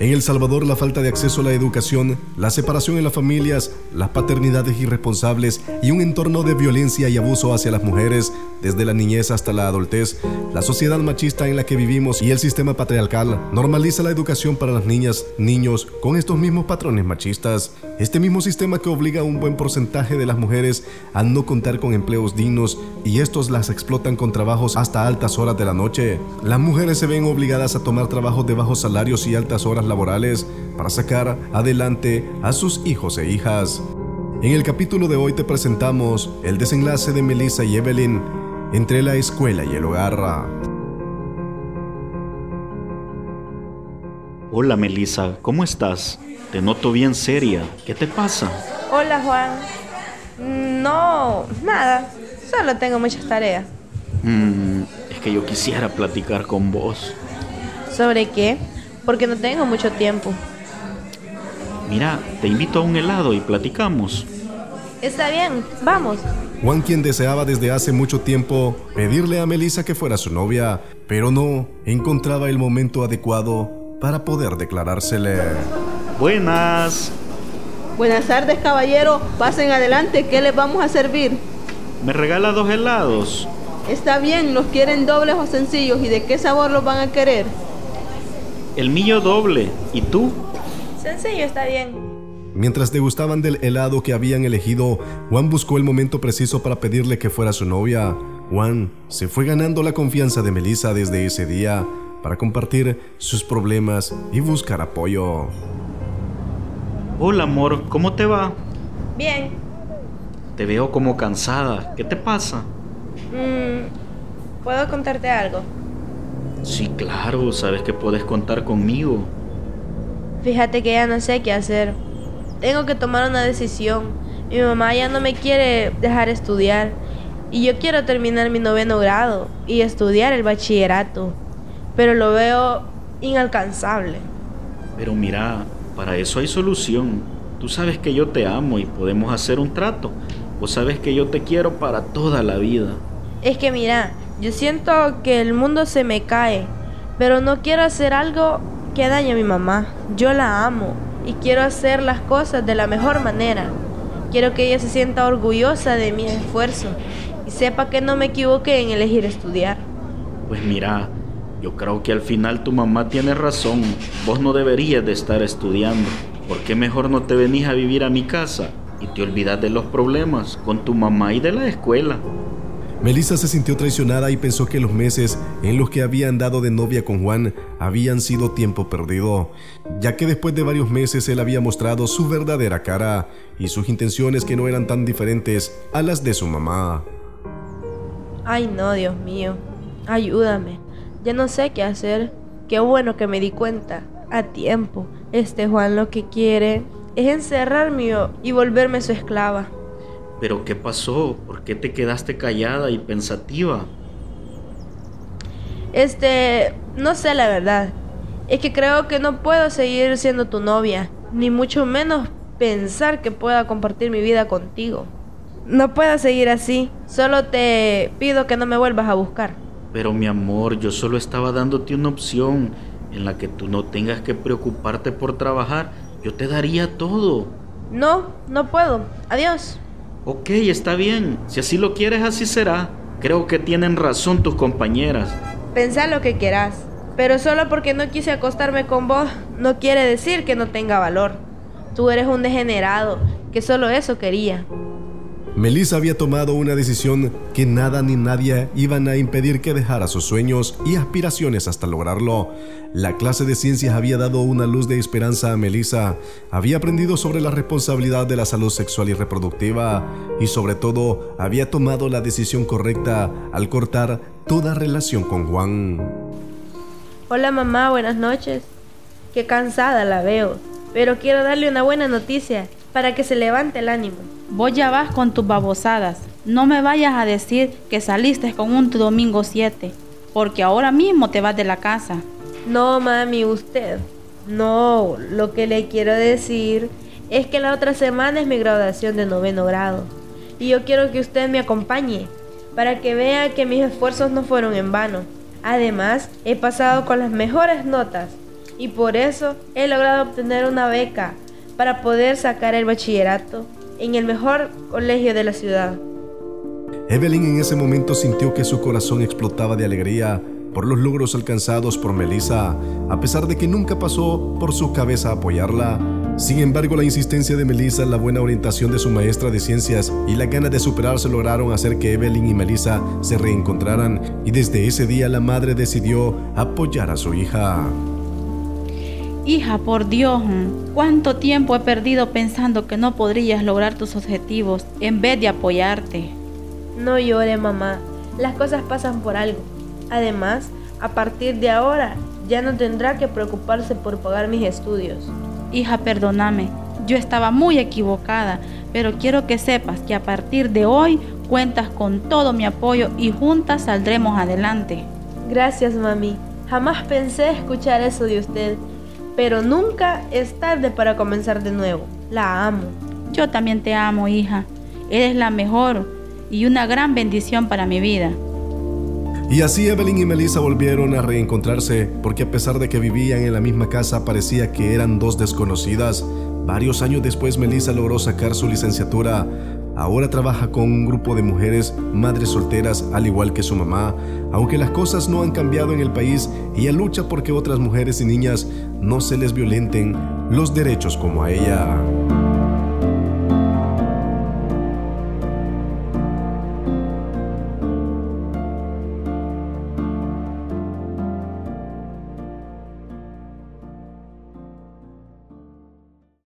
En El Salvador la falta de acceso a la educación, la separación en las familias, las paternidades irresponsables y un entorno de violencia y abuso hacia las mujeres, desde la niñez hasta la adultez, la sociedad machista en la que vivimos y el sistema patriarcal normaliza la educación para las niñas, niños con estos mismos patrones machistas. Este mismo sistema que obliga a un buen porcentaje de las mujeres a no contar con empleos dignos y estos las explotan con trabajos hasta altas horas de la noche. Las mujeres se ven obligadas a tomar trabajos de bajos salarios y altas horas laborales para sacar adelante a sus hijos e hijas. En el capítulo de hoy te presentamos el desenlace de Melissa y Evelyn entre la escuela y el hogar. Hola Melissa, ¿cómo estás? Te noto bien seria. ¿Qué te pasa? Hola Juan. No, nada. Solo tengo muchas tareas. Mm, es que yo quisiera platicar con vos. ¿Sobre qué? Porque no tengo mucho tiempo. Mira, te invito a un helado y platicamos. Está bien, vamos. Juan, quien deseaba desde hace mucho tiempo pedirle a Melissa que fuera su novia, pero no encontraba el momento adecuado para poder declarársele. Buenas. Buenas tardes, caballero. Pasen adelante, ¿qué les vamos a servir? ¿Me regala dos helados? Está bien, ¿los quieren dobles o sencillos? ¿Y de qué sabor los van a querer? El mío doble. ¿Y tú? Sencillo, está bien. Mientras degustaban del helado que habían elegido, Juan buscó el momento preciso para pedirle que fuera su novia. Juan se fue ganando la confianza de Melissa desde ese día para compartir sus problemas y buscar apoyo. Hola amor, ¿cómo te va? Bien. Te veo como cansada. ¿Qué te pasa? Mm, ¿Puedo contarte algo? Sí, claro, sabes que puedes contar conmigo. Fíjate que ya no sé qué hacer. Tengo que tomar una decisión. Mi mamá ya no me quiere dejar estudiar. Y yo quiero terminar mi noveno grado y estudiar el bachillerato. Pero lo veo inalcanzable. Pero mira, para eso hay solución. Tú sabes que yo te amo y podemos hacer un trato. Vos sabes que yo te quiero para toda la vida. Es que mira, yo siento que el mundo se me cae, pero no quiero hacer algo que dañe a mi mamá. Yo la amo y quiero hacer las cosas de la mejor manera. Quiero que ella se sienta orgullosa de mi esfuerzo y sepa que no me equivoqué en elegir estudiar. Pues mira, yo creo que al final tu mamá tiene razón. Vos no deberías de estar estudiando. ¿Por qué mejor no te venís a vivir a mi casa y te olvidas de los problemas con tu mamá y de la escuela? Melissa se sintió traicionada y pensó que los meses en los que había andado de novia con Juan habían sido tiempo perdido, ya que después de varios meses él había mostrado su verdadera cara y sus intenciones que no eran tan diferentes a las de su mamá. Ay no, Dios mío, ayúdame. Ya no sé qué hacer. Qué bueno que me di cuenta a tiempo. Este Juan lo que quiere es encerrarme y volverme su esclava. ¿Pero qué pasó? ¿Por qué te quedaste callada y pensativa? Este, no sé la verdad. Es que creo que no puedo seguir siendo tu novia, ni mucho menos pensar que pueda compartir mi vida contigo. No puedo seguir así. Solo te pido que no me vuelvas a buscar. Pero mi amor, yo solo estaba dándote una opción en la que tú no tengas que preocuparte por trabajar. Yo te daría todo. No, no puedo. Adiós. Ok, está bien. Si así lo quieres, así será. Creo que tienen razón tus compañeras. Pensá lo que quieras. Pero solo porque no quise acostarme con vos, no quiere decir que no tenga valor. Tú eres un degenerado, que solo eso quería. Melissa había tomado una decisión que nada ni nadie iban a impedir que dejara sus sueños y aspiraciones hasta lograrlo. La clase de ciencias había dado una luz de esperanza a Melissa, había aprendido sobre la responsabilidad de la salud sexual y reproductiva y sobre todo había tomado la decisión correcta al cortar toda relación con Juan. Hola mamá, buenas noches. Qué cansada la veo, pero quiero darle una buena noticia para que se levante el ánimo. Vos ya vas con tus babosadas. No me vayas a decir que saliste con un domingo 7, porque ahora mismo te vas de la casa. No, mami, usted. No, lo que le quiero decir es que la otra semana es mi graduación de noveno grado. Y yo quiero que usted me acompañe para que vea que mis esfuerzos no fueron en vano. Además, he pasado con las mejores notas y por eso he logrado obtener una beca para poder sacar el bachillerato en el mejor colegio de la ciudad. Evelyn en ese momento sintió que su corazón explotaba de alegría por los logros alcanzados por Melissa, a pesar de que nunca pasó por su cabeza apoyarla. Sin embargo, la insistencia de Melissa, la buena orientación de su maestra de ciencias y la gana de superarse lograron hacer que Evelyn y Melissa se reencontraran y desde ese día la madre decidió apoyar a su hija. Hija, por Dios, ¿cuánto tiempo he perdido pensando que no podrías lograr tus objetivos en vez de apoyarte? No llore, mamá. Las cosas pasan por algo. Además, a partir de ahora, ya no tendrá que preocuparse por pagar mis estudios. Hija, perdóname. Yo estaba muy equivocada, pero quiero que sepas que a partir de hoy cuentas con todo mi apoyo y juntas saldremos adelante. Gracias, mami. Jamás pensé escuchar eso de usted, pero nunca es tarde para comenzar de nuevo. La amo. Yo también te amo, hija. Eres la mejor y una gran bendición para mi vida. Y así Evelyn y Melissa volvieron a reencontrarse porque a pesar de que vivían en la misma casa parecía que eran dos desconocidas. Varios años después Melissa logró sacar su licenciatura. Ahora trabaja con un grupo de mujeres, madres solteras, al igual que su mamá. Aunque las cosas no han cambiado en el país, ella lucha porque otras mujeres y niñas no se les violenten los derechos como a ella.